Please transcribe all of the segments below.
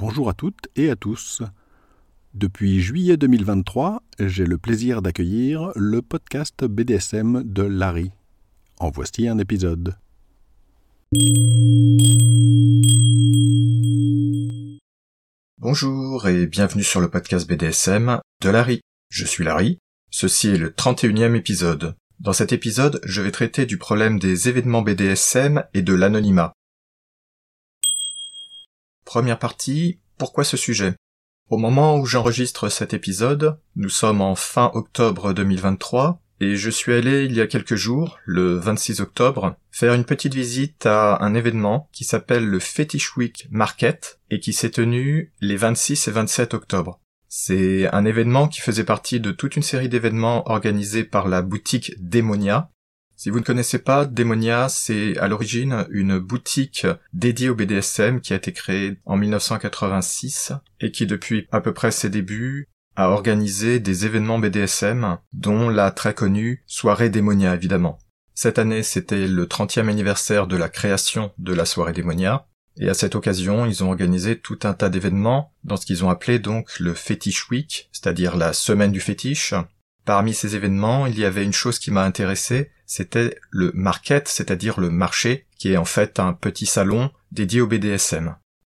Bonjour à toutes et à tous. Depuis juillet 2023, j'ai le plaisir d'accueillir le podcast BDSM de Larry. En voici un épisode. Bonjour et bienvenue sur le podcast BDSM de Larry. Je suis Larry. Ceci est le 31e épisode. Dans cet épisode, je vais traiter du problème des événements BDSM et de l'anonymat. Première partie, pourquoi ce sujet? Au moment où j'enregistre cet épisode, nous sommes en fin octobre 2023, et je suis allé il y a quelques jours, le 26 octobre, faire une petite visite à un événement qui s'appelle le Fetish Week Market et qui s'est tenu les 26 et 27 octobre. C'est un événement qui faisait partie de toute une série d'événements organisés par la boutique Demonia. Si vous ne connaissez pas, Demonia, c'est à l'origine une boutique dédiée au BDSM qui a été créée en 1986 et qui depuis à peu près ses débuts a organisé des événements BDSM, dont la très connue soirée Démonia évidemment. Cette année, c'était le 30e anniversaire de la création de la soirée Démonia, et à cette occasion, ils ont organisé tout un tas d'événements dans ce qu'ils ont appelé donc le Fetish Week, c'est-à-dire la semaine du fétiche. Parmi ces événements, il y avait une chose qui m'a intéressé, c'était le market, c'est-à-dire le marché, qui est en fait un petit salon dédié au BDSM.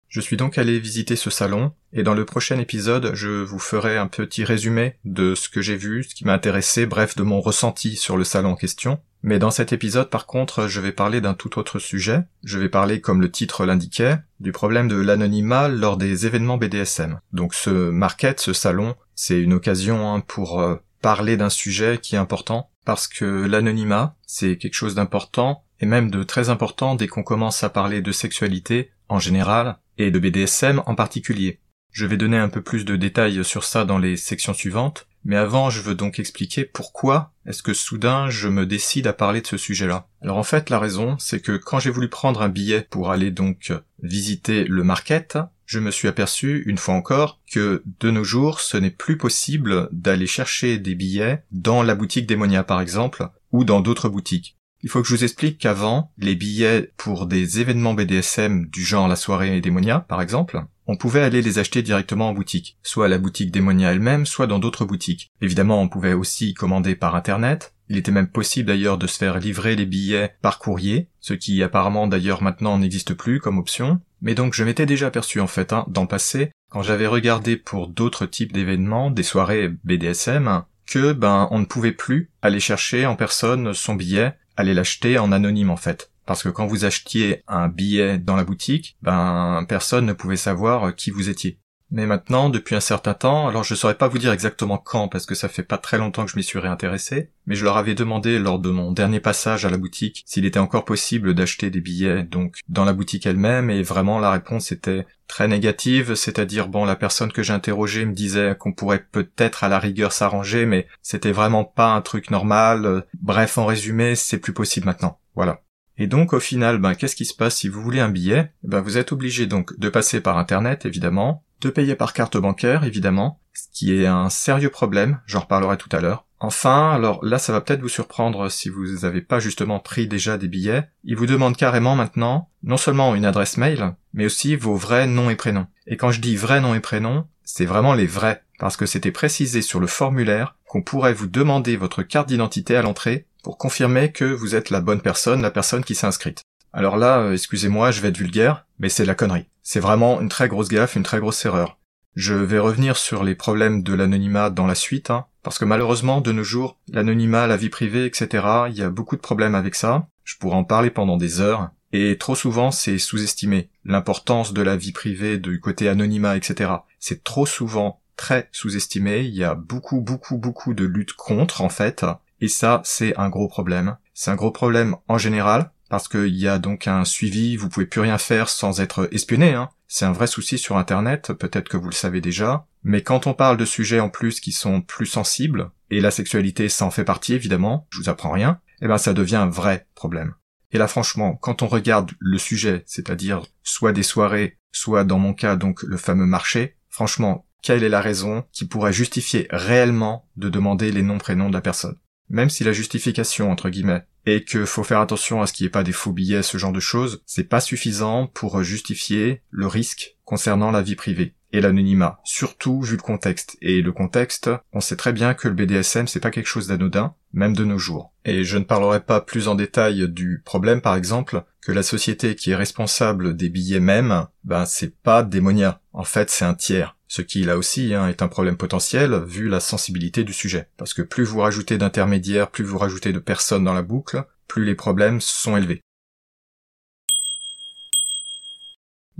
Je suis donc allé visiter ce salon, et dans le prochain épisode, je vous ferai un petit résumé de ce que j'ai vu, ce qui m'a intéressé, bref, de mon ressenti sur le salon en question. Mais dans cet épisode, par contre, je vais parler d'un tout autre sujet. Je vais parler, comme le titre l'indiquait, du problème de l'anonymat lors des événements BDSM. Donc ce market, ce salon, c'est une occasion hein, pour euh, parler d'un sujet qui est important, parce que l'anonymat, c'est quelque chose d'important, et même de très important dès qu'on commence à parler de sexualité en général, et de BDSM en particulier. Je vais donner un peu plus de détails sur ça dans les sections suivantes, mais avant je veux donc expliquer pourquoi est-ce que soudain je me décide à parler de ce sujet-là. Alors en fait la raison c'est que quand j'ai voulu prendre un billet pour aller donc visiter le market, je me suis aperçu une fois encore que de nos jours ce n'est plus possible d'aller chercher des billets dans la boutique Démonia par exemple, ou dans d'autres boutiques. Il faut que je vous explique qu'avant, les billets pour des événements BDSM du genre la soirée Démonia, par exemple, on pouvait aller les acheter directement en boutique, soit à la boutique Démonia elle-même, soit dans d'autres boutiques. Évidemment, on pouvait aussi commander par internet. Il était même possible d'ailleurs de se faire livrer les billets par courrier, ce qui apparemment d'ailleurs maintenant n'existe plus comme option. Mais donc je m'étais déjà aperçu en fait, hein, dans le passé, quand j'avais regardé pour d'autres types d'événements, des soirées BDSM, que ben on ne pouvait plus aller chercher en personne son billet allez l'acheter en anonyme en fait. Parce que quand vous achetiez un billet dans la boutique, ben personne ne pouvait savoir qui vous étiez. Mais maintenant, depuis un certain temps, alors je saurais pas vous dire exactement quand, parce que ça fait pas très longtemps que je m'y suis réintéressé, mais je leur avais demandé lors de mon dernier passage à la boutique s'il était encore possible d'acheter des billets, donc, dans la boutique elle-même, et vraiment la réponse était très négative, c'est-à-dire bon, la personne que j'ai interrogée me disait qu'on pourrait peut-être à la rigueur s'arranger, mais c'était vraiment pas un truc normal, bref, en résumé, c'est plus possible maintenant. Voilà. Et donc au final, ben, qu'est-ce qui se passe si vous voulez un billet? Ben vous êtes obligé donc de passer par internet évidemment, de payer par carte bancaire, évidemment, ce qui est un sérieux problème, j'en reparlerai tout à l'heure. Enfin, alors là ça va peut-être vous surprendre si vous n'avez pas justement pris déjà des billets, ils vous demandent carrément maintenant non seulement une adresse mail, mais aussi vos vrais noms et prénoms. Et quand je dis vrais noms et prénoms, c'est vraiment les vrais, parce que c'était précisé sur le formulaire qu'on pourrait vous demander votre carte d'identité à l'entrée pour confirmer que vous êtes la bonne personne, la personne qui s'est inscrite. Alors là, euh, excusez-moi, je vais être vulgaire, mais c'est la connerie. C'est vraiment une très grosse gaffe, une très grosse erreur. Je vais revenir sur les problèmes de l'anonymat dans la suite, hein, parce que malheureusement, de nos jours, l'anonymat, la vie privée, etc., il y a beaucoup de problèmes avec ça. Je pourrais en parler pendant des heures, et trop souvent c'est sous-estimé. L'importance de la vie privée, du côté anonymat, etc. C'est trop souvent très sous-estimé. Il y a beaucoup, beaucoup, beaucoup de luttes contre, en fait. Et ça, c'est un gros problème. C'est un gros problème en général, parce qu'il y a donc un suivi, vous pouvez plus rien faire sans être espionné, hein. C'est un vrai souci sur Internet, peut-être que vous le savez déjà. Mais quand on parle de sujets en plus qui sont plus sensibles, et la sexualité ça en fait partie évidemment, je vous apprends rien, eh ben ça devient un vrai problème. Et là franchement, quand on regarde le sujet, c'est-à-dire soit des soirées, soit dans mon cas donc le fameux marché, franchement, quelle est la raison qui pourrait justifier réellement de demander les noms prénoms de la personne? Même si la justification, entre guillemets, est que faut faire attention à ce qu'il n'y ait pas des faux billets, ce genre de choses, c'est pas suffisant pour justifier le risque concernant la vie privée et l'anonymat, surtout vu le contexte. Et le contexte, on sait très bien que le BDSM c'est pas quelque chose d'anodin, même de nos jours. Et je ne parlerai pas plus en détail du problème par exemple que la société qui est responsable des billets même, ben c'est pas Démonia. En fait, c'est un tiers. Ce qui là aussi hein, est un problème potentiel vu la sensibilité du sujet. Parce que plus vous rajoutez d'intermédiaires, plus vous rajoutez de personnes dans la boucle, plus les problèmes sont élevés.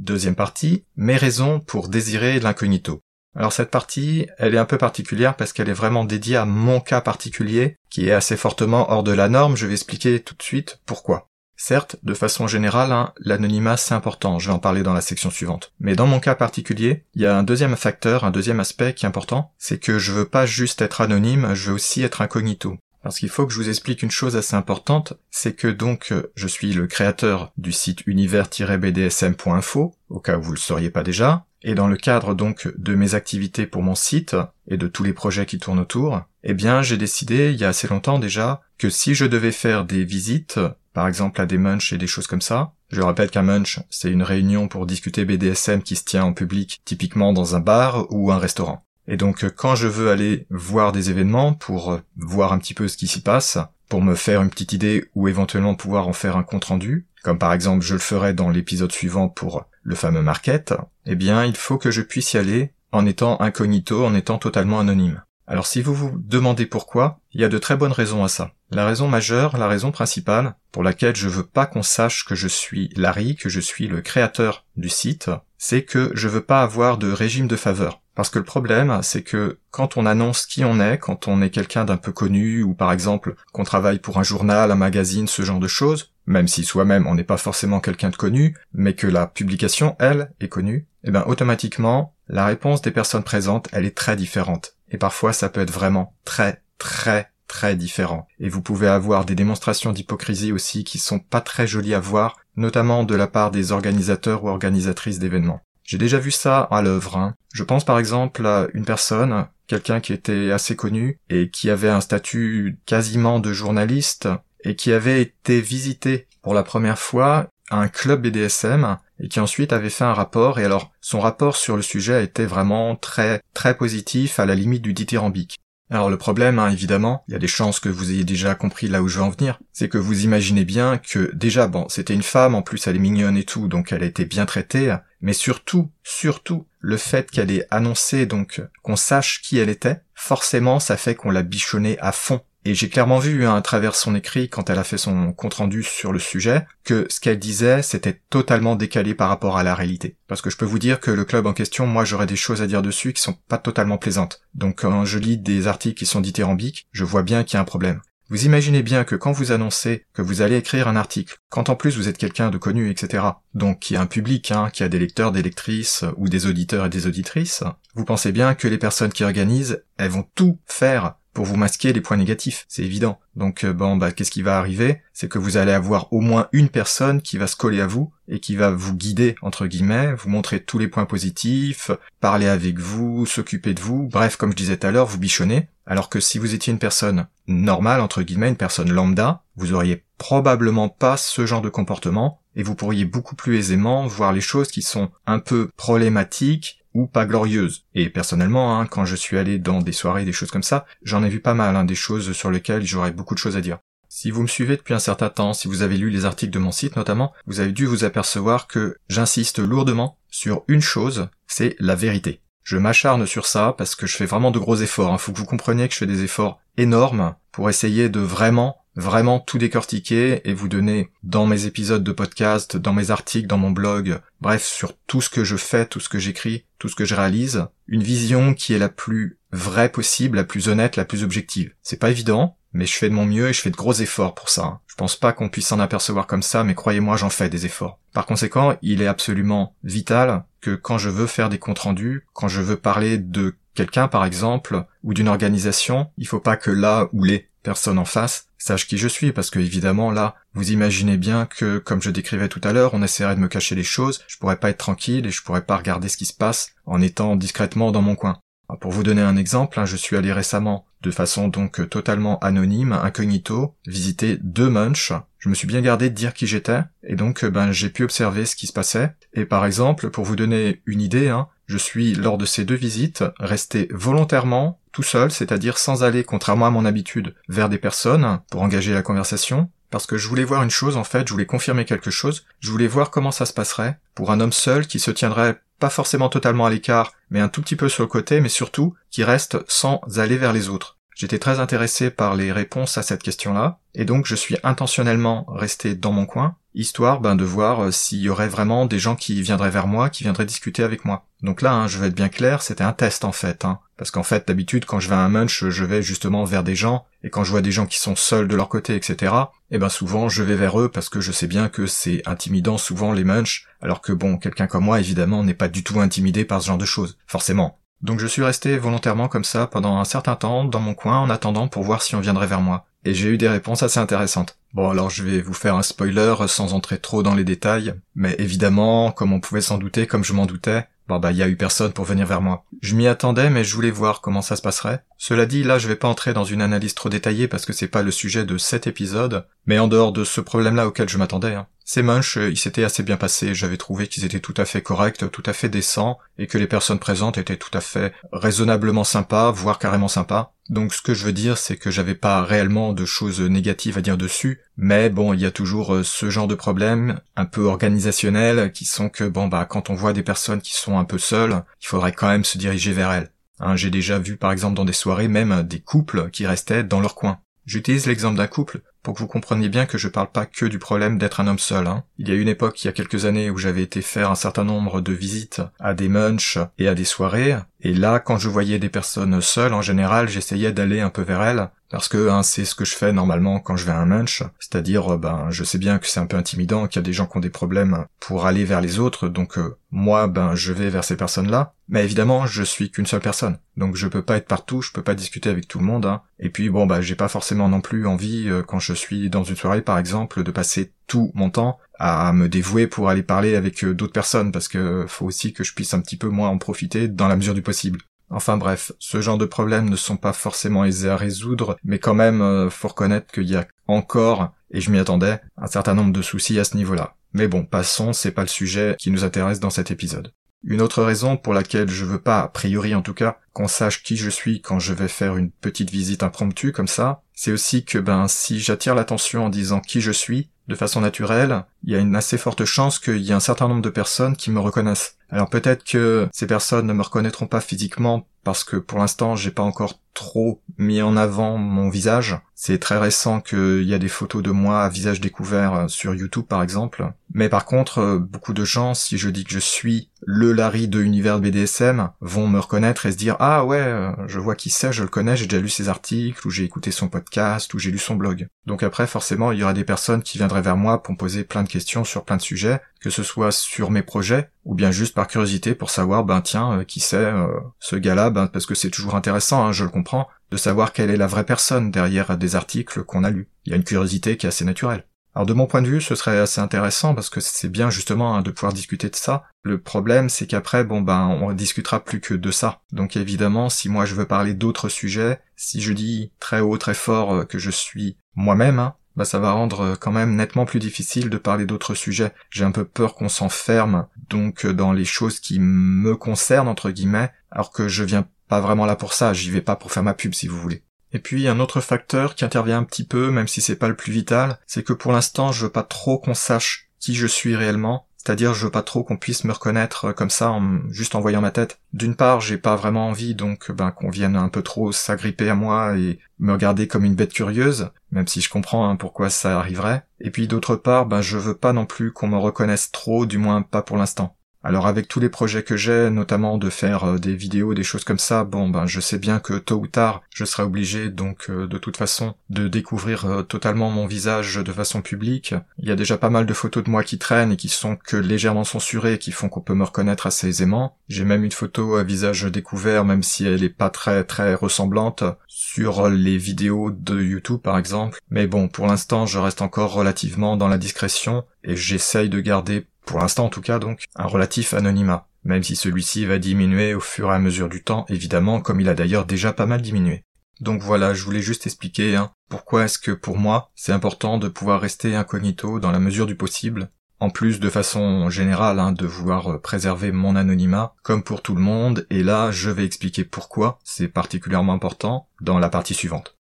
Deuxième partie, mes raisons pour désirer l'incognito. Alors cette partie, elle est un peu particulière parce qu'elle est vraiment dédiée à mon cas particulier, qui est assez fortement hors de la norme, je vais expliquer tout de suite pourquoi. Certes, de façon générale, hein, l'anonymat c'est important, je vais en parler dans la section suivante. Mais dans mon cas particulier, il y a un deuxième facteur, un deuxième aspect qui est important, c'est que je veux pas juste être anonyme, je veux aussi être incognito. Parce qu'il faut que je vous explique une chose assez importante, c'est que donc je suis le créateur du site univers-bdsm.info, au cas où vous le sauriez pas déjà, et dans le cadre donc de mes activités pour mon site et de tous les projets qui tournent autour, eh bien j'ai décidé il y a assez longtemps déjà que si je devais faire des visites, par exemple à des munchs et des choses comme ça, je rappelle qu'un munch c'est une réunion pour discuter BDSM qui se tient en public typiquement dans un bar ou un restaurant. Et donc quand je veux aller voir des événements pour voir un petit peu ce qui s'y passe, pour me faire une petite idée ou éventuellement pouvoir en faire un compte rendu, comme par exemple je le ferai dans l'épisode suivant pour le fameux market, eh bien il faut que je puisse y aller en étant incognito, en étant totalement anonyme. Alors si vous vous demandez pourquoi, il y a de très bonnes raisons à ça. La raison majeure, la raison principale, pour laquelle je veux pas qu'on sache que je suis Larry, que je suis le créateur du site, c'est que je veux pas avoir de régime de faveur. Parce que le problème, c'est que quand on annonce qui on est, quand on est quelqu'un d'un peu connu, ou par exemple qu'on travaille pour un journal, un magazine, ce genre de choses, même si soi-même on n'est pas forcément quelqu'un de connu, mais que la publication, elle, est connue, eh bien automatiquement, la réponse des personnes présentes, elle est très différente. Et parfois ça peut être vraiment très, très, très différent. Et vous pouvez avoir des démonstrations d'hypocrisie aussi qui sont pas très jolies à voir, notamment de la part des organisateurs ou organisatrices d'événements. J'ai déjà vu ça à l'œuvre. Hein. Je pense par exemple à une personne, quelqu'un qui était assez connu et qui avait un statut quasiment de journaliste et qui avait été visité pour la première fois à un club BDSM et qui ensuite avait fait un rapport et alors son rapport sur le sujet était vraiment très très positif à la limite du dithyrambique. Alors le problème, hein, évidemment, il y a des chances que vous ayez déjà compris là où je veux en venir, c'est que vous imaginez bien que déjà, bon, c'était une femme, en plus elle est mignonne et tout, donc elle a été bien traitée, mais surtout, surtout, le fait qu'elle ait annoncé donc qu'on sache qui elle était, forcément ça fait qu'on l'a bichonnée à fond et j'ai clairement vu hein, à travers son écrit, quand elle a fait son compte-rendu sur le sujet, que ce qu'elle disait, c'était totalement décalé par rapport à la réalité. Parce que je peux vous dire que le club en question, moi j'aurais des choses à dire dessus qui sont pas totalement plaisantes. Donc quand je lis des articles qui sont dithyrambiques, je vois bien qu'il y a un problème. Vous imaginez bien que quand vous annoncez que vous allez écrire un article, quand en plus vous êtes quelqu'un de connu, etc., donc qui a un public, hein, qui a des lecteurs, des lectrices, ou des auditeurs et des auditrices, vous pensez bien que les personnes qui organisent, elles vont tout faire pour vous masquer les points négatifs, c'est évident. Donc euh, bon bah qu'est-ce qui va arriver? C'est que vous allez avoir au moins une personne qui va se coller à vous et qui va vous guider entre guillemets, vous montrer tous les points positifs, parler avec vous, s'occuper de vous, bref comme je disais tout à l'heure, vous bichonner. Alors que si vous étiez une personne normale entre guillemets, une personne lambda, vous auriez probablement pas ce genre de comportement et vous pourriez beaucoup plus aisément voir les choses qui sont un peu problématiques ou pas glorieuse. Et personnellement, hein, quand je suis allé dans des soirées, des choses comme ça, j'en ai vu pas mal, hein, des choses sur lesquelles j'aurais beaucoup de choses à dire. Si vous me suivez depuis un certain temps, si vous avez lu les articles de mon site notamment, vous avez dû vous apercevoir que j'insiste lourdement sur une chose, c'est la vérité. Je m'acharne sur ça parce que je fais vraiment de gros efforts. Il hein. faut que vous compreniez que je fais des efforts énormes pour essayer de vraiment vraiment tout décortiquer et vous donner dans mes épisodes de podcast, dans mes articles, dans mon blog, bref, sur tout ce que je fais, tout ce que j'écris, tout ce que je réalise, une vision qui est la plus vraie possible, la plus honnête, la plus objective. C'est pas évident, mais je fais de mon mieux et je fais de gros efforts pour ça. Je pense pas qu'on puisse s'en apercevoir comme ça, mais croyez-moi, j'en fais des efforts. Par conséquent, il est absolument vital que quand je veux faire des comptes rendus, quand je veux parler de quelqu'un par exemple, ou d'une organisation, il faut pas que là ou les personne en face sache qui je suis, parce que évidemment là, vous imaginez bien que, comme je décrivais tout à l'heure, on essaierait de me cacher les choses, je pourrais pas être tranquille et je pourrais pas regarder ce qui se passe en étant discrètement dans mon coin. Pour vous donner un exemple, hein, je suis allé récemment, de façon donc totalement anonyme, incognito, visiter deux munchs. Je me suis bien gardé de dire qui j'étais, et donc ben j'ai pu observer ce qui se passait. Et par exemple, pour vous donner une idée, hein, je suis, lors de ces deux visites, resté volontairement tout seul, c'est-à-dire sans aller, contrairement à mon habitude, vers des personnes pour engager la conversation, parce que je voulais voir une chose en fait, je voulais confirmer quelque chose, je voulais voir comment ça se passerait pour un homme seul qui se tiendrait pas forcément totalement à l'écart, mais un tout petit peu sur le côté, mais surtout qui reste sans aller vers les autres. J'étais très intéressé par les réponses à cette question-là, et donc je suis intentionnellement resté dans mon coin, histoire ben, de voir euh, s'il y aurait vraiment des gens qui viendraient vers moi, qui viendraient discuter avec moi. Donc là, hein, je vais être bien clair, c'était un test en fait. Hein. Parce qu'en fait, d'habitude, quand je vais à un munch, je vais justement vers des gens, et quand je vois des gens qui sont seuls de leur côté, etc., eh ben souvent je vais vers eux parce que je sais bien que c'est intimidant souvent les munchs, alors que bon, quelqu'un comme moi, évidemment, n'est pas du tout intimidé par ce genre de choses, forcément. Donc je suis resté volontairement comme ça pendant un certain temps dans mon coin en attendant pour voir si on viendrait vers moi. Et j'ai eu des réponses assez intéressantes. Bon alors je vais vous faire un spoiler sans entrer trop dans les détails, mais évidemment, comme on pouvait s'en douter, comme je m'en doutais, Bon bah il y a eu personne pour venir vers moi. Je m'y attendais mais je voulais voir comment ça se passerait. Cela dit, là je vais pas entrer dans une analyse trop détaillée parce que c'est pas le sujet de cet épisode, mais en dehors de ce problème-là auquel je m'attendais, hein. Ces munchs, ils s'étaient assez bien passés, j'avais trouvé qu'ils étaient tout à fait corrects, tout à fait décents, et que les personnes présentes étaient tout à fait raisonnablement sympas, voire carrément sympas. Donc ce que je veux dire, c'est que j'avais pas réellement de choses négatives à dire dessus, mais bon, il y a toujours euh, ce genre de problèmes, un peu organisationnels, qui sont que bon bah quand on voit des personnes qui sont un peu seules, il faudrait quand même se diriger vers elles. Hein, j'ai déjà vu par exemple dans des soirées même des couples qui restaient dans leur coin. J'utilise l'exemple d'un couple pour que vous compreniez bien que je parle pas que du problème d'être un homme seul. Hein. Il y a une époque, il y a quelques années, où j'avais été faire un certain nombre de visites à des munchs et à des soirées, et là, quand je voyais des personnes seules, en général, j'essayais d'aller un peu vers elles, parce que hein, c'est ce que je fais normalement quand je vais à un munch, c'est-à-dire, euh, ben, je sais bien que c'est un peu intimidant, qu'il y a des gens qui ont des problèmes pour aller vers les autres, donc euh, moi, ben, je vais vers ces personnes-là, mais évidemment, je suis qu'une seule personne, donc je peux pas être partout, je peux pas discuter avec tout le monde, hein. et puis bon, bah, j'ai pas forcément non plus envie, euh, quand je suis dans une soirée, par exemple, de passer tout mon temps à me dévouer pour aller parler avec d'autres personnes, parce que faut aussi que je puisse un petit peu moins en profiter dans la mesure du possible. Enfin bref, ce genre de problèmes ne sont pas forcément aisés à résoudre, mais quand même, euh, faut reconnaître qu'il y a encore, et je m'y attendais, un certain nombre de soucis à ce niveau-là. Mais bon, passons, c'est pas le sujet qui nous intéresse dans cet épisode. Une autre raison pour laquelle je veux pas, a priori en tout cas, qu'on sache qui je suis quand je vais faire une petite visite impromptue comme ça, c'est aussi que ben si j'attire l'attention en disant qui je suis, de façon naturelle, il y a une assez forte chance qu'il y ait un certain nombre de personnes qui me reconnaissent. Alors peut-être que ces personnes ne me reconnaîtront pas physiquement parce que pour l'instant j'ai pas encore trop mis en avant mon visage. C'est très récent qu'il y a des photos de moi à visage découvert euh, sur YouTube par exemple. Mais par contre, euh, beaucoup de gens, si je dis que je suis le Larry de l'univers BDSM, vont me reconnaître et se dire ah ouais, euh, je vois qui c'est, je le connais, j'ai déjà lu ses articles, ou j'ai écouté son podcast, ou j'ai lu son blog. Donc après, forcément, il y aura des personnes qui viendraient vers moi pour me poser plein de questions sur plein de sujets, que ce soit sur mes projets, ou bien juste par curiosité pour savoir, ben tiens, qui c'est ce gars-là, ben parce que c'est toujours intéressant, hein, je le comprends, de savoir quelle est la vraie personne derrière des articles qu'on a lus. Il y a une curiosité qui est assez naturelle. Alors de mon point de vue, ce serait assez intéressant parce que c'est bien justement hein, de pouvoir discuter de ça. Le problème, c'est qu'après, bon ben, on discutera plus que de ça. Donc évidemment, si moi je veux parler d'autres sujets, si je dis très haut, très fort euh, que je suis moi-même, hein, bah ça va rendre euh, quand même nettement plus difficile de parler d'autres sujets. J'ai un peu peur qu'on s'enferme donc euh, dans les choses qui me concernent entre guillemets, alors que je viens pas vraiment là pour ça, j'y vais pas pour faire ma pub si vous voulez. Et puis un autre facteur qui intervient un petit peu, même si c'est pas le plus vital, c'est que pour l'instant je veux pas trop qu'on sache qui je suis réellement, c'est-à-dire je veux pas trop qu'on puisse me reconnaître euh, comme ça en juste en voyant ma tête. D'une part, j'ai pas vraiment envie donc ben qu'on vienne un peu trop s'agripper à moi et me regarder comme une bête curieuse, même si je comprends hein, pourquoi ça arriverait. Et puis d'autre part, ben je veux pas non plus qu'on me reconnaisse trop, du moins pas pour l'instant. Alors avec tous les projets que j'ai, notamment de faire euh, des vidéos, des choses comme ça, bon ben je sais bien que tôt ou tard je serai obligé donc euh, de toute façon de découvrir euh, totalement mon visage de façon publique. Il y a déjà pas mal de photos de moi qui traînent et qui sont que légèrement censurées et qui font qu'on peut me reconnaître assez aisément. J'ai même une photo à visage découvert même si elle est pas très très ressemblante sur les vidéos de YouTube par exemple. Mais bon, pour l'instant je reste encore relativement dans la discrétion et j'essaye de garder pour l'instant en tout cas donc, un relatif anonymat, même si celui-ci va diminuer au fur et à mesure du temps, évidemment, comme il a d'ailleurs déjà pas mal diminué. Donc voilà, je voulais juste expliquer hein, pourquoi est-ce que pour moi c'est important de pouvoir rester incognito dans la mesure du possible, en plus de façon générale hein, de vouloir préserver mon anonymat, comme pour tout le monde, et là je vais expliquer pourquoi c'est particulièrement important dans la partie suivante.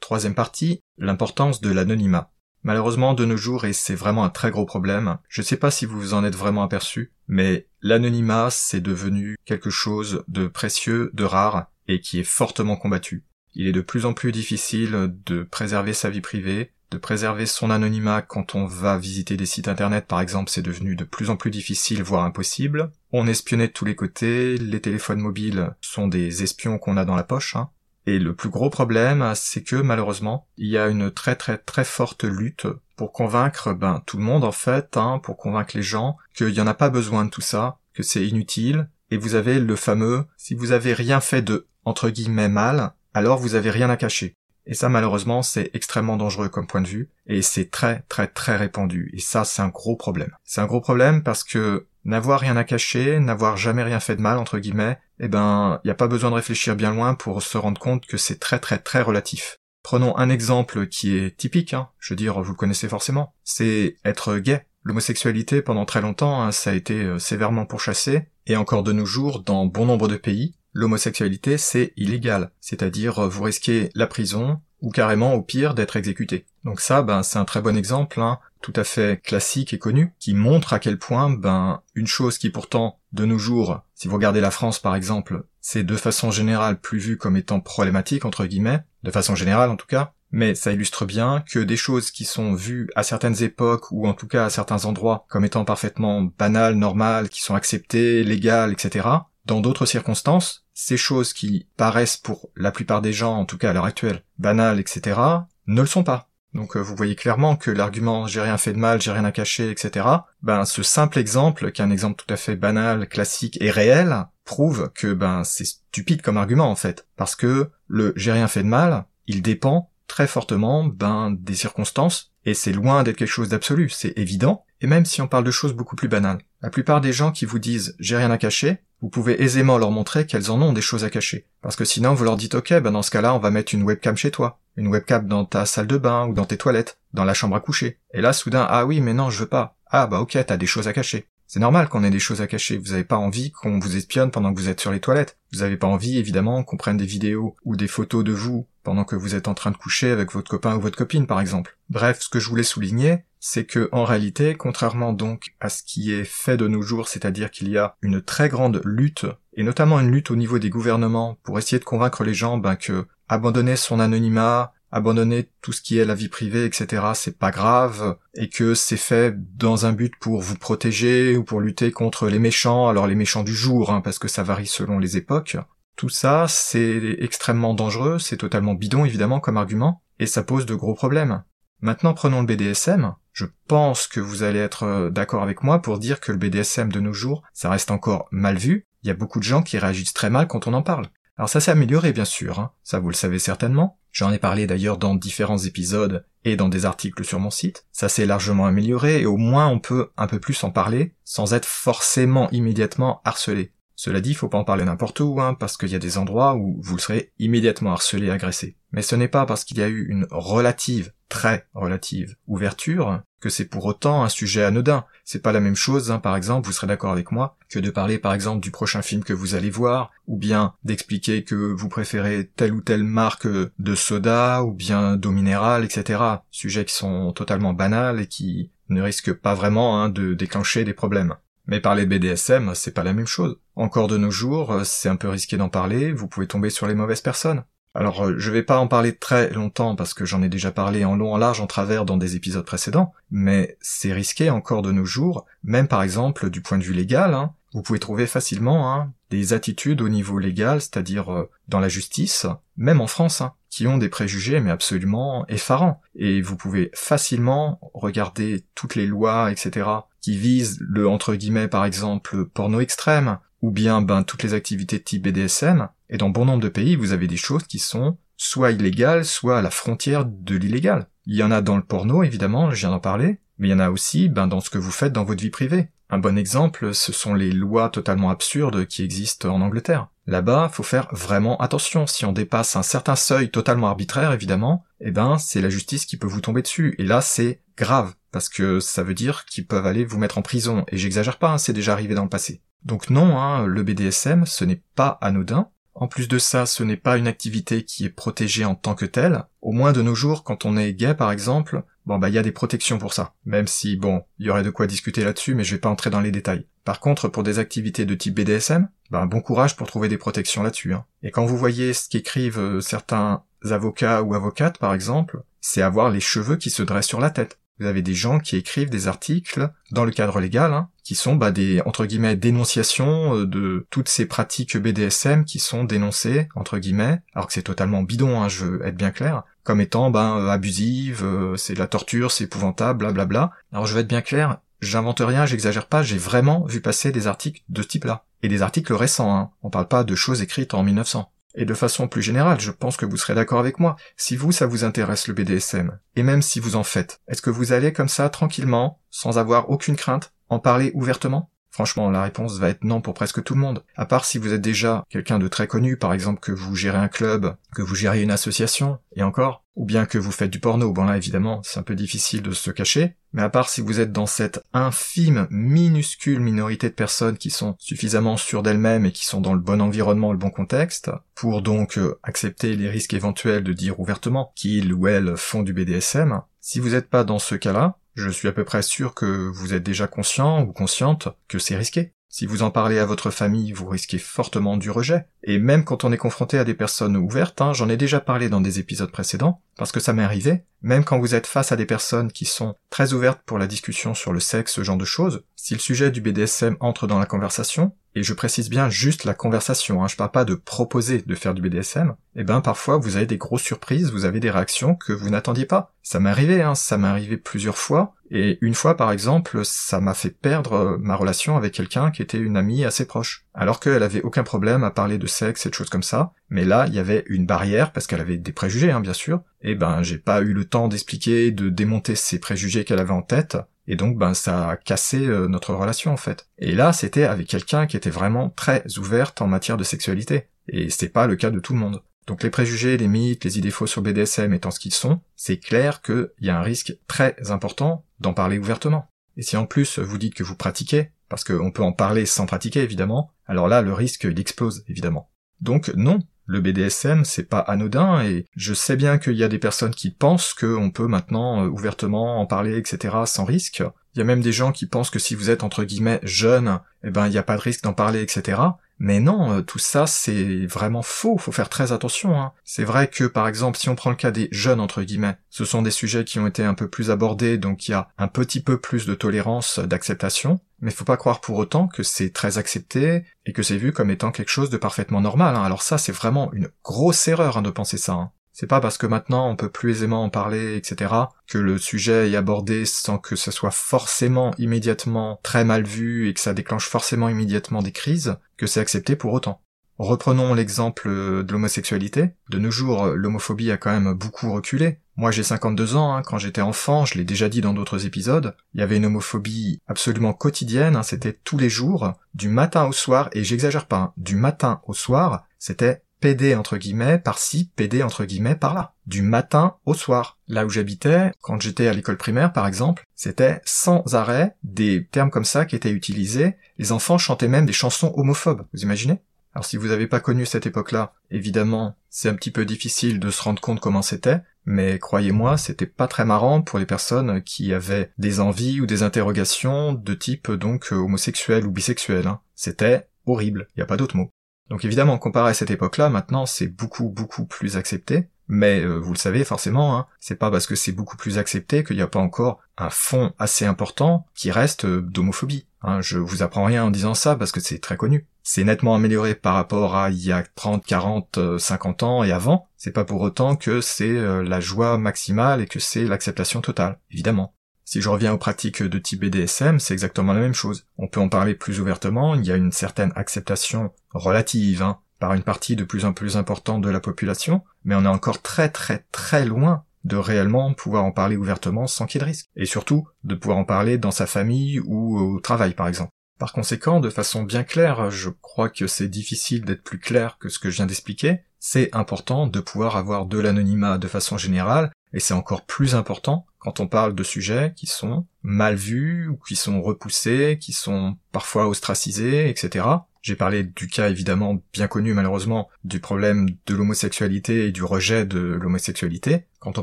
Troisième partie, l'importance de l'anonymat. Malheureusement, de nos jours, et c'est vraiment un très gros problème, je sais pas si vous vous en êtes vraiment aperçu, mais l'anonymat, c'est devenu quelque chose de précieux, de rare, et qui est fortement combattu. Il est de plus en plus difficile de préserver sa vie privée, de préserver son anonymat quand on va visiter des sites internet par exemple, c'est devenu de plus en plus difficile, voire impossible. On espionnait de tous les côtés, les téléphones mobiles sont des espions qu'on a dans la poche, hein. Et le plus gros problème, c'est que malheureusement, il y a une très très très forte lutte pour convaincre ben tout le monde en fait, hein, pour convaincre les gens qu'il n'y en a pas besoin de tout ça, que c'est inutile. Et vous avez le fameux si vous avez rien fait de entre guillemets mal, alors vous avez rien à cacher. Et ça malheureusement c'est extrêmement dangereux comme point de vue, et c'est très très très répandu. Et ça c'est un gros problème. C'est un gros problème parce que n'avoir rien à cacher, n'avoir jamais rien fait de mal entre guillemets, eh ben, il n'y a pas besoin de réfléchir bien loin pour se rendre compte que c'est très très très relatif. Prenons un exemple qui est typique, hein. je veux dire, vous le connaissez forcément, c'est être gay. L'homosexualité, pendant très longtemps, hein, ça a été euh, sévèrement pourchassé, et encore de nos jours, dans bon nombre de pays, l'homosexualité c'est illégal, c'est-à-dire euh, vous risquez la prison, ou carrément au pire d'être exécuté. Donc ça, ben, c'est un très bon exemple, hein, tout à fait classique et connu, qui montre à quel point, ben, une chose qui pourtant, de nos jours, si vous regardez la France par exemple, c'est de façon générale plus vu comme étant problématique, entre guillemets, de façon générale en tout cas, mais ça illustre bien que des choses qui sont vues à certaines époques ou en tout cas à certains endroits comme étant parfaitement banales, normales, qui sont acceptées, légales, etc., dans d'autres circonstances, ces choses qui paraissent pour la plupart des gens, en tout cas à l'heure actuelle, banales, etc., ne le sont pas. Donc euh, vous voyez clairement que l'argument j'ai rien fait de mal, j'ai rien à cacher, etc. Ben ce simple exemple, qui est un exemple tout à fait banal, classique et réel, prouve que ben c'est stupide comme argument en fait, parce que le j'ai rien fait de mal, il dépend très fortement ben des circonstances et c'est loin d'être quelque chose d'absolu, c'est évident. Et même si on parle de choses beaucoup plus banales, la plupart des gens qui vous disent j'ai rien à cacher, vous pouvez aisément leur montrer qu'elles en ont des choses à cacher. Parce que sinon vous leur dites ok, ben dans ce cas-là on va mettre une webcam chez toi une webcam dans ta salle de bain ou dans tes toilettes, dans la chambre à coucher. Et là, soudain, ah oui, mais non, je veux pas. Ah bah ok, t'as des choses à cacher. C'est normal qu'on ait des choses à cacher. Vous avez pas envie qu'on vous espionne pendant que vous êtes sur les toilettes. Vous avez pas envie, évidemment, qu'on prenne des vidéos ou des photos de vous pendant que vous êtes en train de coucher avec votre copain ou votre copine, par exemple. Bref, ce que je voulais souligner, c'est que, en réalité, contrairement donc à ce qui est fait de nos jours, c'est-à-dire qu'il y a une très grande lutte, et notamment une lutte au niveau des gouvernements, pour essayer de convaincre les gens, ben, que abandonner son anonymat, abandonner tout ce qui est la vie privée, etc., c'est pas grave, et que c'est fait dans un but pour vous protéger ou pour lutter contre les méchants, alors les méchants du jour, hein, parce que ça varie selon les époques. Tout ça, c'est extrêmement dangereux, c'est totalement bidon évidemment comme argument, et ça pose de gros problèmes. Maintenant prenons le BDSM, je pense que vous allez être euh, d'accord avec moi pour dire que le BDSM de nos jours, ça reste encore mal vu, il y a beaucoup de gens qui réagissent très mal quand on en parle. Alors ça s'est amélioré bien sûr, hein. ça vous le savez certainement. J'en ai parlé d'ailleurs dans différents épisodes et dans des articles sur mon site. Ça s'est largement amélioré et au moins on peut un peu plus en parler sans être forcément immédiatement harcelé. Cela dit, faut pas en parler n'importe où, hein, parce qu'il y a des endroits où vous serez immédiatement harcelé et agressé. Mais ce n'est pas parce qu'il y a eu une relative, très relative ouverture que c'est pour autant un sujet anodin. C'est pas la même chose, hein, par exemple, vous serez d'accord avec moi, que de parler par exemple du prochain film que vous allez voir, ou bien d'expliquer que vous préférez telle ou telle marque de soda, ou bien d'eau minérale, etc. Sujets qui sont totalement banals et qui ne risquent pas vraiment hein, de déclencher des problèmes. Mais parler de BDSM, c'est pas la même chose. Encore de nos jours, c'est un peu risqué d'en parler, vous pouvez tomber sur les mauvaises personnes. Alors euh, je vais pas en parler très longtemps parce que j'en ai déjà parlé en long, en large, en travers dans des épisodes précédents, mais c'est risqué encore de nos jours, même par exemple du point de vue légal, hein. vous pouvez trouver facilement hein, des attitudes au niveau légal, c'est-à-dire euh, dans la justice, même en France, hein, qui ont des préjugés mais absolument effarants. Et vous pouvez facilement regarder toutes les lois, etc., qui visent le entre guillemets par exemple porno extrême, ou bien ben toutes les activités type BDSM, et dans bon nombre de pays vous avez des choses qui sont soit illégales, soit à la frontière de l'illégal. Il y en a dans le porno évidemment, je viens d'en parler, Mais il y en a aussi ben, dans ce que vous faites dans votre vie privée. Un bon exemple, ce sont les lois totalement absurdes qui existent en Angleterre. Là-bas, faut faire vraiment attention. Si on dépasse un certain seuil totalement arbitraire, évidemment, eh ben, c'est la justice qui peut vous tomber dessus. Et là, c'est grave. Parce que ça veut dire qu'ils peuvent aller vous mettre en prison. Et j'exagère pas, hein, c'est déjà arrivé dans le passé. Donc non, hein, le BDSM, ce n'est pas anodin. En plus de ça, ce n'est pas une activité qui est protégée en tant que telle. Au moins de nos jours, quand on est gay par exemple, bon bah il y a des protections pour ça. Même si bon, il y aurait de quoi discuter là-dessus, mais je vais pas entrer dans les détails. Par contre, pour des activités de type BDSM, ben bon courage pour trouver des protections là-dessus. Hein. Et quand vous voyez ce qu'écrivent euh, certains avocats ou avocates par exemple, c'est avoir les cheveux qui se dressent sur la tête. Vous avez des gens qui écrivent des articles dans le cadre légal, hein, qui sont bah, des entre guillemets dénonciations euh, de toutes ces pratiques BDSM qui sont dénoncées entre guillemets, alors que c'est totalement bidon, hein, je veux être bien clair, comme étant ben euh, abusive, euh, c'est de la torture, c'est épouvantable, blablabla. Alors je veux être bien clair, j'invente rien, j'exagère pas, j'ai vraiment vu passer des articles de ce type-là et des articles récents. Hein. On parle pas de choses écrites en 1900. Et de façon plus générale, je pense que vous serez d'accord avec moi, si vous, ça vous intéresse le BDSM, et même si vous en faites, est-ce que vous allez comme ça, tranquillement, sans avoir aucune crainte, en parler ouvertement? Franchement, la réponse va être non pour presque tout le monde. À part si vous êtes déjà quelqu'un de très connu, par exemple que vous gérez un club, que vous gérez une association, et encore, ou bien que vous faites du porno, bon là évidemment c'est un peu difficile de se cacher, mais à part si vous êtes dans cette infime, minuscule minorité de personnes qui sont suffisamment sûres d'elles-mêmes et qui sont dans le bon environnement, le bon contexte, pour donc euh, accepter les risques éventuels de dire ouvertement qu'ils ou elles font du BDSM, si vous n'êtes pas dans ce cas-là, je suis à peu près sûr que vous êtes déjà conscient ou consciente que c'est risqué. Si vous en parlez à votre famille, vous risquez fortement du rejet. Et même quand on est confronté à des personnes ouvertes, hein, j'en ai déjà parlé dans des épisodes précédents, parce que ça m'est arrivé, même quand vous êtes face à des personnes qui sont très ouvertes pour la discussion sur le sexe, ce genre de choses, si le sujet du BDSM entre dans la conversation, et je précise bien juste la conversation, hein, je parle pas de proposer de faire du BDSM, et eh ben parfois vous avez des grosses surprises, vous avez des réactions que vous n'attendiez pas. Ça m'est arrivé, hein, ça m'est arrivé plusieurs fois, et une fois par exemple, ça m'a fait perdre euh, ma relation avec quelqu'un qui était une amie assez proche, alors qu'elle avait aucun problème à parler de sexe et de choses comme ça, mais là il y avait une barrière parce qu'elle avait des préjugés hein, bien sûr, et ben j'ai pas eu le temps d'expliquer, de démonter ces préjugés qu'elle avait en tête, et donc, ben, ça a cassé euh, notre relation, en fait. Et là, c'était avec quelqu'un qui était vraiment très ouverte en matière de sexualité. Et c'était pas le cas de tout le monde. Donc les préjugés, les mythes, les idées fausses sur BDSM étant ce qu'ils sont, c'est clair qu'il y a un risque très important d'en parler ouvertement. Et si en plus vous dites que vous pratiquez, parce qu'on peut en parler sans pratiquer évidemment, alors là le risque il explose évidemment. Donc non, le BDSM, c'est pas anodin et je sais bien qu'il y a des personnes qui pensent qu'on peut maintenant euh, ouvertement en parler, etc. sans risque. Il y a même des gens qui pensent que si vous êtes entre guillemets jeune, eh ben il n'y a pas de risque d'en parler, etc. Mais non, euh, tout ça c'est vraiment faux, faut faire très attention. Hein. C'est vrai que par exemple si on prend le cas des jeunes entre guillemets, ce sont des sujets qui ont été un peu plus abordés, donc il y a un petit peu plus de tolérance, d'acceptation mais faut pas croire pour autant que c'est très accepté et que c'est vu comme étant quelque chose de parfaitement normal. Hein. Alors ça, c'est vraiment une grosse erreur hein, de penser ça. C'est pas parce que maintenant on peut plus aisément en parler, etc., que le sujet est abordé sans que ce soit forcément immédiatement très mal vu et que ça déclenche forcément immédiatement des crises, que c'est accepté pour autant. Reprenons l'exemple de l'homosexualité. De nos jours, l'homophobie a quand même beaucoup reculé. Moi j'ai 52 ans, hein. quand j'étais enfant, je l'ai déjà dit dans d'autres épisodes, il y avait une homophobie absolument quotidienne, hein. c'était tous les jours, du matin au soir, et j'exagère pas, hein. du matin au soir, c'était PD entre guillemets par-ci, PD entre guillemets par-là. Du matin au soir. Là où j'habitais, quand j'étais à l'école primaire par exemple, c'était sans arrêt des termes comme ça qui étaient utilisés. Les enfants chantaient même des chansons homophobes, vous imaginez? Alors si vous n'avez pas connu cette époque-là, évidemment, c'est un petit peu difficile de se rendre compte comment c'était, mais croyez-moi, c'était pas très marrant pour les personnes qui avaient des envies ou des interrogations de type donc homosexuel ou bisexuel. Hein. C'était horrible, il n'y a pas d'autre mot. Donc évidemment, comparé à cette époque-là, maintenant c'est beaucoup beaucoup plus accepté, mais euh, vous le savez forcément, hein, c'est pas parce que c'est beaucoup plus accepté qu'il n'y a pas encore un fond assez important qui reste euh, d'homophobie. Hein. Je vous apprends rien en disant ça parce que c'est très connu. C'est nettement amélioré par rapport à il y a 30, 40, 50 ans et avant. C'est pas pour autant que c'est euh, la joie maximale et que c'est l'acceptation totale, évidemment. Si je reviens aux pratiques de type BDSM, c'est exactement la même chose. On peut en parler plus ouvertement, il y a une certaine acceptation relative, hein, par une partie de plus en plus importante de la population, mais on est encore très très très loin de réellement pouvoir en parler ouvertement sans qu'il risque. Et surtout, de pouvoir en parler dans sa famille ou au travail par exemple. Par conséquent, de façon bien claire, je crois que c'est difficile d'être plus clair que ce que je viens d'expliquer, c'est important de pouvoir avoir de l'anonymat de façon générale, et c'est encore plus important quand on parle de sujets qui sont mal vus, ou qui sont repoussés, qui sont parfois ostracisés, etc. J'ai parlé du cas évidemment bien connu malheureusement du problème de l'homosexualité et du rejet de l'homosexualité. Quand on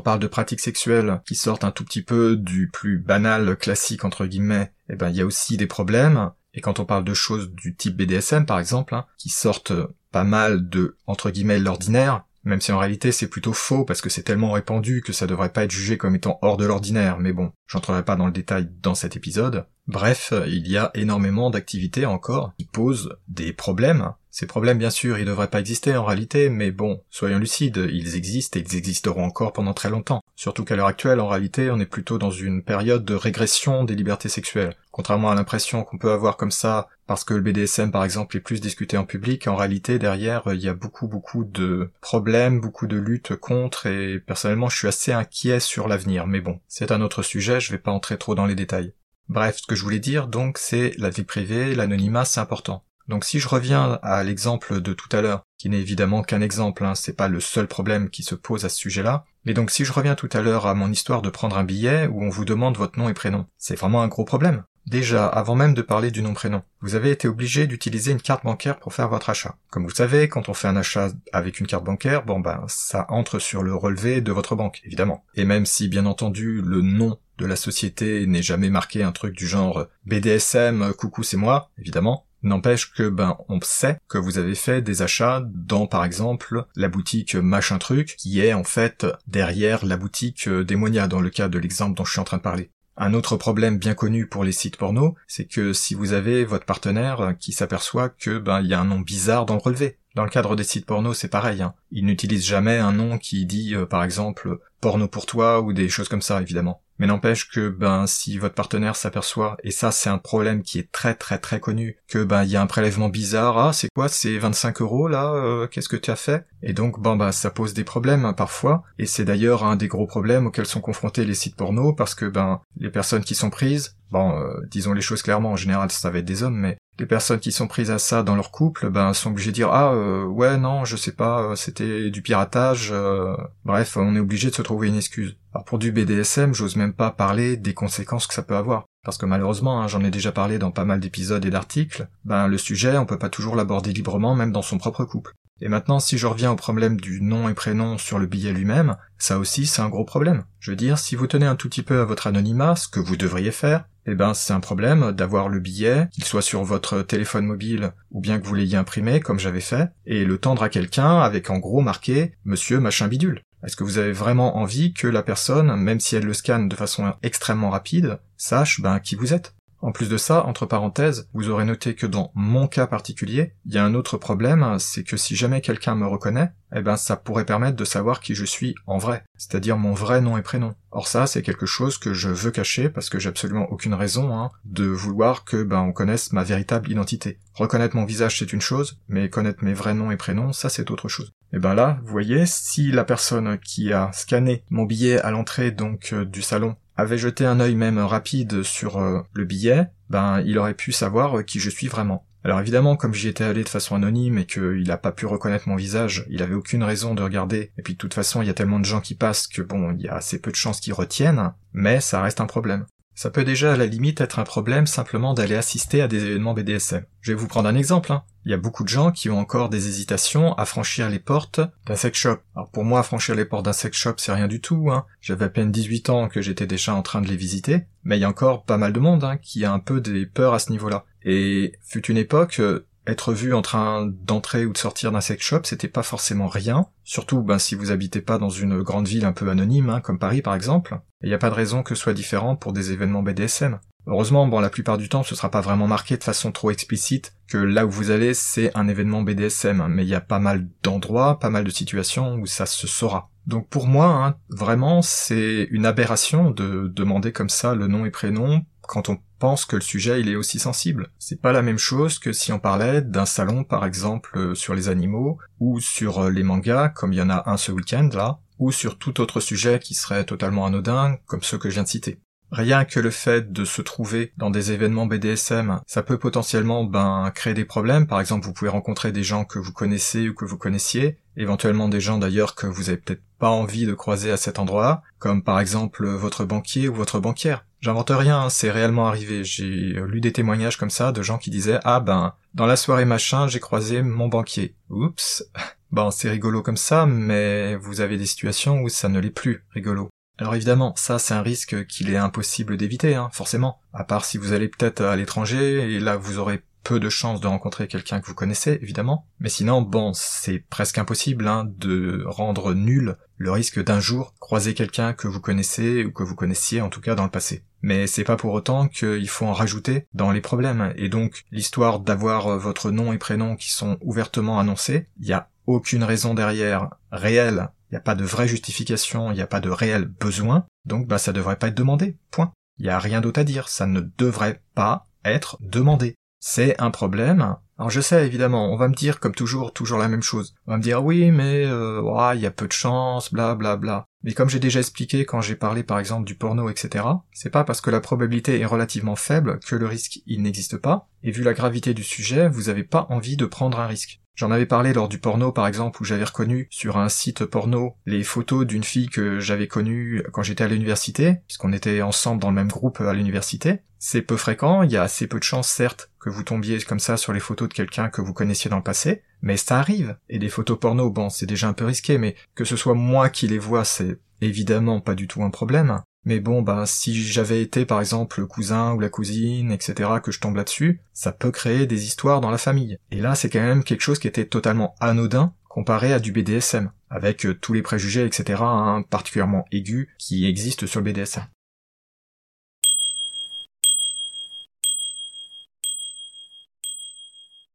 parle de pratiques sexuelles qui sortent un tout petit peu du plus banal classique entre guillemets, eh ben il y a aussi des problèmes et quand on parle de choses du type BDSM par exemple, hein, qui sortent pas mal de, entre guillemets, l'ordinaire, même si en réalité c'est plutôt faux parce que c'est tellement répandu que ça devrait pas être jugé comme étant hors de l'ordinaire, mais bon, j'entrerai pas dans le détail dans cet épisode. Bref, il y a énormément d'activités encore qui posent des problèmes. Ces problèmes, bien sûr, ils devraient pas exister en réalité, mais bon, soyons lucides, ils existent et ils existeront encore pendant très longtemps. Surtout qu'à l'heure actuelle, en réalité, on est plutôt dans une période de régression des libertés sexuelles. Contrairement à l'impression qu'on peut avoir comme ça, parce que le BDSM par exemple est plus discuté en public, en réalité derrière il y a beaucoup beaucoup de problèmes, beaucoup de luttes contre, et personnellement je suis assez inquiet sur l'avenir, mais bon, c'est un autre sujet, je vais pas entrer trop dans les détails. Bref, ce que je voulais dire donc c'est la vie privée, l'anonymat c'est important. Donc si je reviens à l'exemple de tout à l'heure, qui n'est évidemment qu'un exemple, hein, c'est pas le seul problème qui se pose à ce sujet-là, mais donc si je reviens tout à l'heure à mon histoire de prendre un billet où on vous demande votre nom et prénom, c'est vraiment un gros problème. Déjà, avant même de parler du nom-prénom, vous avez été obligé d'utiliser une carte bancaire pour faire votre achat. Comme vous savez, quand on fait un achat avec une carte bancaire, bon ben, ça entre sur le relevé de votre banque, évidemment. Et même si, bien entendu, le nom de la société n'est jamais marqué un truc du genre BDSM, coucou c'est moi, évidemment, N'empêche que ben on sait que vous avez fait des achats dans par exemple la boutique machin truc qui est en fait derrière la boutique démonia dans le cas de l'exemple dont je suis en train de parler. Un autre problème bien connu pour les sites porno, c'est que si vous avez votre partenaire qui s'aperçoit que ben il y a un nom bizarre dans le relevé. Dans le cadre des sites porno, c'est pareil. Hein. Ils n'utilisent jamais un nom qui dit, euh, par exemple, porno pour toi ou des choses comme ça, évidemment. Mais n'empêche que ben si votre partenaire s'aperçoit, et ça c'est un problème qui est très très très connu, que ben il y a un prélèvement bizarre, ah c'est quoi, c'est 25 euros là, euh, qu'est-ce que tu as fait? Et donc ben bah ça pose des problèmes hein, parfois, et c'est d'ailleurs un des gros problèmes auxquels sont confrontés les sites porno, parce que ben les personnes qui sont prises, bon euh, disons les choses clairement, en général ça va être des hommes, mais les personnes qui sont prises à ça dans leur couple, ben sont obligées de dire ah euh, ouais non je sais pas euh, c'était du piratage, euh, bref on est obligé de se trouver une excuse. Alors pour du BDSM j'ose même pas parler des conséquences que ça peut avoir. Parce que malheureusement, hein, j'en ai déjà parlé dans pas mal d'épisodes et d'articles, ben le sujet on peut pas toujours l'aborder librement même dans son propre couple. Et maintenant, si je reviens au problème du nom et prénom sur le billet lui-même, ça aussi c'est un gros problème. Je veux dire, si vous tenez un tout petit peu à votre anonymat, ce que vous devriez faire, eh ben c'est un problème d'avoir le billet, qu'il soit sur votre téléphone mobile ou bien que vous l'ayez imprimé comme j'avais fait, et le tendre à quelqu'un avec en gros marqué Monsieur machin bidule. Est-ce que vous avez vraiment envie que la personne, même si elle le scanne de façon extrêmement rapide, sache ben qui vous êtes? En plus de ça, entre parenthèses, vous aurez noté que dans mon cas particulier, il y a un autre problème, c'est que si jamais quelqu'un me reconnaît, eh ben ça pourrait permettre de savoir qui je suis en vrai, c'est-à-dire mon vrai nom et prénom. Or ça, c'est quelque chose que je veux cacher parce que j'ai absolument aucune raison hein, de vouloir que ben on connaisse ma véritable identité. Reconnaître mon visage c'est une chose, mais connaître mes vrais noms et prénoms, ça c'est autre chose. Et ben là, vous voyez, si la personne qui a scanné mon billet à l'entrée donc euh, du salon avait jeté un œil même rapide sur euh, le billet, ben il aurait pu savoir euh, qui je suis vraiment. Alors évidemment, comme j'y étais allé de façon anonyme et qu'il a pas pu reconnaître mon visage, il avait aucune raison de regarder. Et puis de toute façon, il y a tellement de gens qui passent que bon, il y a assez peu de chances qu'ils retiennent, mais ça reste un problème. Ça peut déjà à la limite être un problème simplement d'aller assister à des événements BDSM. Je vais vous prendre un exemple. Hein. Il y a beaucoup de gens qui ont encore des hésitations à franchir les portes d'un sex shop. Alors pour moi, franchir les portes d'un sex shop, c'est rien du tout. Hein. J'avais à peine 18 ans que j'étais déjà en train de les visiter. Mais il y a encore pas mal de monde hein, qui a un peu des peurs à ce niveau-là. Et fut une époque, être vu en train d'entrer ou de sortir d'un sex shop, c'était pas forcément rien. Surtout, ben, si vous habitez pas dans une grande ville un peu anonyme, hein, comme Paris par exemple. Il n'y a pas de raison que ce soit différent pour des événements BDSM. Heureusement, bon, la plupart du temps, ce sera pas vraiment marqué de façon trop explicite que là où vous allez, c'est un événement BDSM. Mais il y a pas mal d'endroits, pas mal de situations où ça se saura. Donc pour moi, hein, vraiment, c'est une aberration de demander comme ça le nom et prénom quand on pense que le sujet il est aussi sensible. C'est pas la même chose que si on parlait d'un salon par exemple euh, sur les animaux ou sur euh, les mangas comme il y en a un ce week-end là. ou sur tout autre sujet qui serait totalement anodin, comme ceux que je viens de citer. Rien que le fait de se trouver dans des événements BDSM, ça peut potentiellement ben, créer des problèmes. Par exemple, vous pouvez rencontrer des gens que vous connaissez ou que vous connaissiez, éventuellement des gens d'ailleurs que vous avez peut-être pas envie de croiser à cet endroit, comme par exemple votre banquier ou votre banquière. J'invente rien, c'est réellement arrivé. J'ai lu des témoignages comme ça de gens qui disaient ah ben dans la soirée machin j'ai croisé mon banquier. Oups. Bon c'est rigolo comme ça, mais vous avez des situations où ça ne l'est plus rigolo. Alors évidemment, ça c'est un risque qu'il est impossible d'éviter, hein, forcément. À part si vous allez peut-être à l'étranger, et là vous aurez peu de chances de rencontrer quelqu'un que vous connaissez, évidemment. Mais sinon, bon, c'est presque impossible hein, de rendre nul le risque d'un jour croiser quelqu'un que vous connaissez ou que vous connaissiez en tout cas dans le passé. Mais c'est pas pour autant qu'il faut en rajouter dans les problèmes. Et donc, l'histoire d'avoir votre nom et prénom qui sont ouvertement annoncés, il y a aucune raison derrière réelle il n'y a pas de vraie justification, il n'y a pas de réel besoin, donc bah ça devrait pas être demandé, point. Il n'y a rien d'autre à dire, ça ne devrait pas être demandé. C'est un problème. Alors je sais évidemment, on va me dire comme toujours, toujours la même chose. On va me dire oui mais euh, il y a peu de chance, bla bla bla. Mais comme j'ai déjà expliqué quand j'ai parlé par exemple du porno, etc., c'est pas parce que la probabilité est relativement faible que le risque il n'existe pas, et vu la gravité du sujet, vous n'avez pas envie de prendre un risque. J'en avais parlé lors du porno par exemple où j'avais reconnu sur un site porno les photos d'une fille que j'avais connue quand j'étais à l'université, puisqu'on était ensemble dans le même groupe à l'université. C'est peu fréquent, il y a assez peu de chances certes que vous tombiez comme ça sur les photos de quelqu'un que vous connaissiez dans le passé, mais ça arrive. Et des photos porno, bon c'est déjà un peu risqué, mais que ce soit moi qui les vois, c'est évidemment pas du tout un problème. Mais bon, bah, si j'avais été par exemple le cousin ou la cousine, etc., que je tombe là-dessus, ça peut créer des histoires dans la famille. Et là, c'est quand même quelque chose qui était totalement anodin comparé à du BDSM, avec euh, tous les préjugés, etc., hein, particulièrement aigus, qui existent sur le BDSM.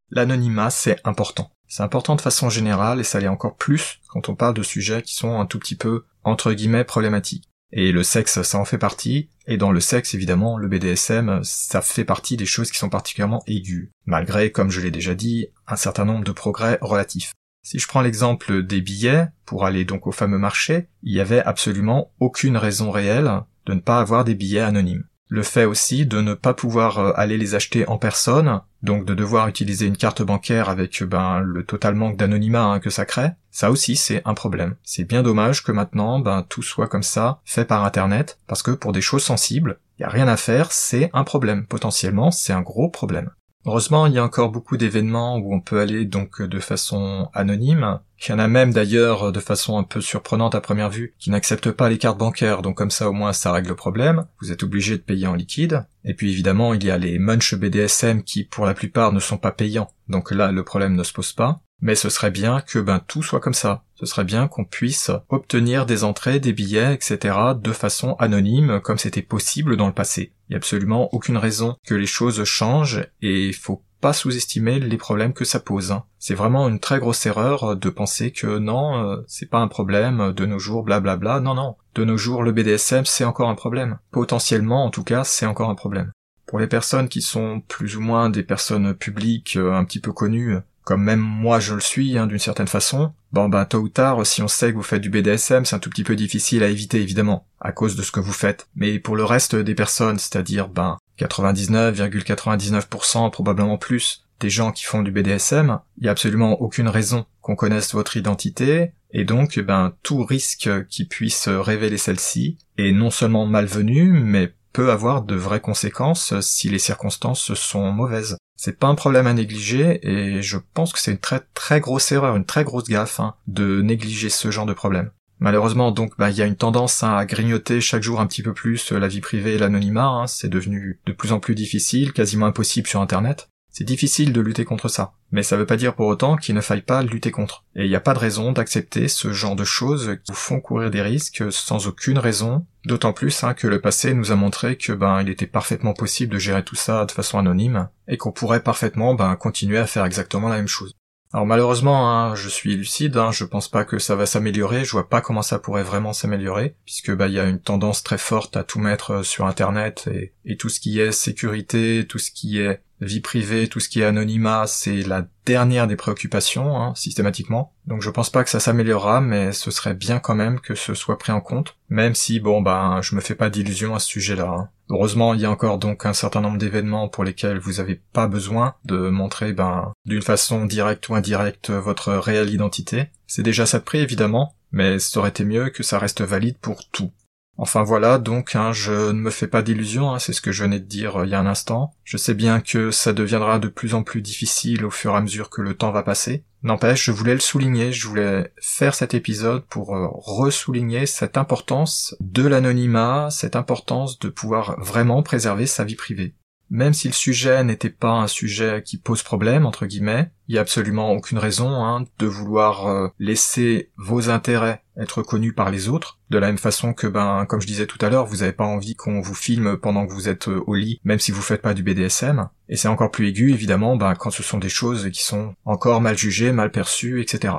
L'anonymat, c'est important. C'est important de façon générale et ça l'est encore plus quand on parle de sujets qui sont un tout petit peu, entre guillemets, problématiques. Et le sexe, ça en fait partie. Et dans le sexe, évidemment, le BDSM, ça fait partie des choses qui sont particulièrement aiguës. Malgré, comme je l'ai déjà dit, un certain nombre de progrès relatifs. Si je prends l'exemple des billets, pour aller donc au fameux marché, il y avait absolument aucune raison réelle de ne pas avoir des billets anonymes le fait aussi de ne pas pouvoir euh, aller les acheter en personne, donc de devoir utiliser une carte bancaire avec ben le total manque d'anonymat hein, que ça crée, ça aussi c'est un problème. C'est bien dommage que maintenant ben tout soit comme ça, fait par internet, parce que pour des choses sensibles, il a rien à faire, c'est un problème. Potentiellement, c'est un gros problème. Heureusement, il y a encore beaucoup d'événements où on peut aller donc de façon anonyme. Il y en a même d'ailleurs de façon un peu surprenante à première vue qui n'acceptent pas les cartes bancaires, donc comme ça au moins ça règle le problème. Vous êtes obligé de payer en liquide. Et puis évidemment, il y a les munch BDSM qui pour la plupart ne sont pas payants, donc là le problème ne se pose pas. Mais ce serait bien que ben tout soit comme ça. Ce serait bien qu'on puisse obtenir des entrées, des billets, etc. de façon anonyme, comme c'était possible dans le passé. Il n'y a absolument aucune raison que les choses changent et il faut pas sous-estimer les problèmes que ça pose. Hein. C'est vraiment une très grosse erreur de penser que non, euh, c'est pas un problème de nos jours, blablabla. Non, non. De nos jours, le BDSM, c'est encore un problème. Potentiellement, en tout cas, c'est encore un problème. Pour les personnes qui sont plus ou moins des personnes publiques euh, un petit peu connues, comme même moi je le suis hein, d'une certaine façon, bon ben tôt ou tard, si on sait que vous faites du BDSM, c'est un tout petit peu difficile à éviter évidemment, à cause de ce que vous faites. Mais pour le reste des personnes, c'est-à-dire ben 99,99% probablement plus des gens qui font du BDSM, il y a absolument aucune raison qu'on connaisse votre identité, et donc ben tout risque qui puisse révéler celle-ci est non seulement malvenu, mais peut avoir de vraies conséquences si les circonstances sont mauvaises. C'est pas un problème à négliger et je pense que c'est une très très grosse erreur, une très grosse gaffe hein, de négliger ce genre de problème. Malheureusement, donc, bah, il y a une tendance hein, à grignoter chaque jour un petit peu plus la vie privée et l'anonymat. Hein. c'est devenu de plus en plus difficile, quasiment impossible sur Internet. C'est difficile de lutter contre ça, mais ça veut pas dire pour autant qu'il ne faille pas lutter contre. Et il n'y a pas de raison d'accepter ce genre de choses qui vous font courir des risques sans aucune raison, d'autant plus hein, que le passé nous a montré que ben il était parfaitement possible de gérer tout ça de façon anonyme, et qu'on pourrait parfaitement ben continuer à faire exactement la même chose. Alors malheureusement, hein, je suis lucide, hein, je pense pas que ça va s'améliorer, je vois pas comment ça pourrait vraiment s'améliorer, puisque bah il y a une tendance très forte à tout mettre euh, sur internet et, et tout ce qui est sécurité, tout ce qui est vie privée, tout ce qui est anonymat, c'est la dernière des préoccupations, hein, systématiquement. Donc je pense pas que ça s'améliorera, mais ce serait bien quand même que ce soit pris en compte, même si bon ben je me fais pas d'illusions à ce sujet-là. Hein. Heureusement, il y a encore donc un certain nombre d'événements pour lesquels vous avez pas besoin de montrer ben d'une façon directe ou indirecte votre réelle identité. C'est déjà ça de prix évidemment, mais ça aurait été mieux que ça reste valide pour tout. Enfin voilà, donc hein, je ne me fais pas d'illusions, hein, c'est ce que je venais de dire euh, il y a un instant. Je sais bien que ça deviendra de plus en plus difficile au fur et à mesure que le temps va passer. N'empêche, je voulais le souligner, je voulais faire cet épisode pour euh, ressouligner cette importance de l'anonymat, cette importance de pouvoir vraiment préserver sa vie privée même si le sujet n'était pas un sujet qui pose problème, entre guillemets, il y a absolument aucune raison hein, de vouloir euh, laisser vos intérêts être connus par les autres, de la même façon que, ben, comme je disais tout à l'heure, vous n'avez pas envie qu'on vous filme pendant que vous êtes euh, au lit, même si vous faites pas du BDSM, et c'est encore plus aigu, évidemment, ben, quand ce sont des choses qui sont encore mal jugées, mal perçues, etc.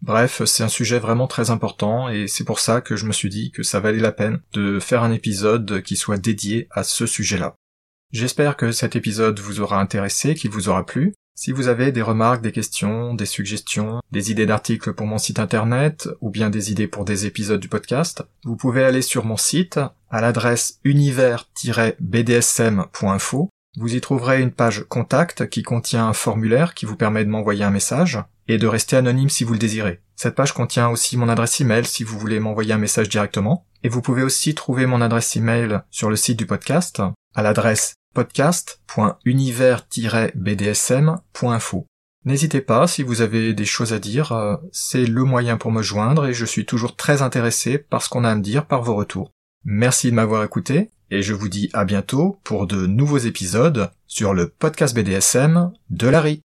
Bref, c'est un sujet vraiment très important et c'est pour ça que je me suis dit que ça valait la peine de faire un épisode qui soit dédié à ce sujet-là. J'espère que cet épisode vous aura intéressé, qu'il vous aura plu. Si vous avez des remarques, des questions, des suggestions, des idées d'articles pour mon site internet, ou bien des idées pour des épisodes du podcast, vous pouvez aller sur mon site, à l'adresse univers-bdsm.info. Vous y trouverez une page contact qui contient un formulaire qui vous permet de m'envoyer un message, et de rester anonyme si vous le désirez. Cette page contient aussi mon adresse email si vous voulez m'envoyer un message directement, et vous pouvez aussi trouver mon adresse email sur le site du podcast, à l'adresse podcast.univers-bdsm.info. N'hésitez pas, si vous avez des choses à dire, euh, c'est le moyen pour me joindre et je suis toujours très intéressé par ce qu'on a à me dire par vos retours. Merci de m'avoir écouté et je vous dis à bientôt pour de nouveaux épisodes sur le podcast BDSM de Larry.